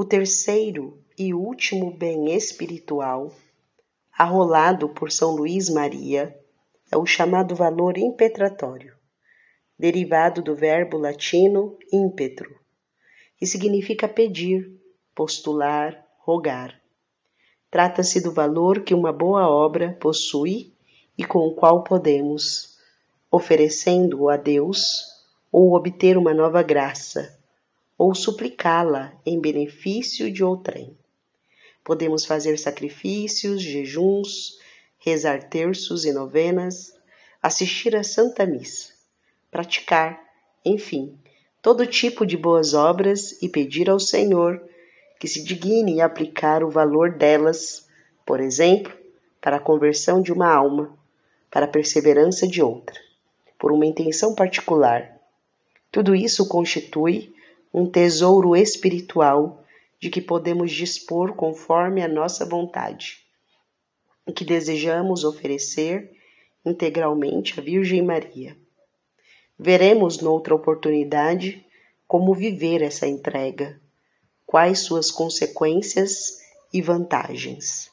O terceiro e último bem espiritual, arrolado por São Luís Maria, é o chamado valor impetratório, derivado do verbo latino impetro, que significa pedir, postular, rogar. Trata-se do valor que uma boa obra possui e com o qual podemos, oferecendo-o a Deus, ou obter uma nova graça, ou suplicá-la em benefício de outrem. Podemos fazer sacrifícios, jejuns, rezar terços e novenas, assistir à Santa Missa, praticar, enfim, todo tipo de boas obras e pedir ao Senhor que se digne aplicar o valor delas, por exemplo, para a conversão de uma alma, para a perseverança de outra, por uma intenção particular. Tudo isso constitui um tesouro espiritual de que podemos dispor conforme a nossa vontade e que desejamos oferecer integralmente à Virgem Maria. Veremos noutra oportunidade como viver essa entrega, quais suas consequências e vantagens.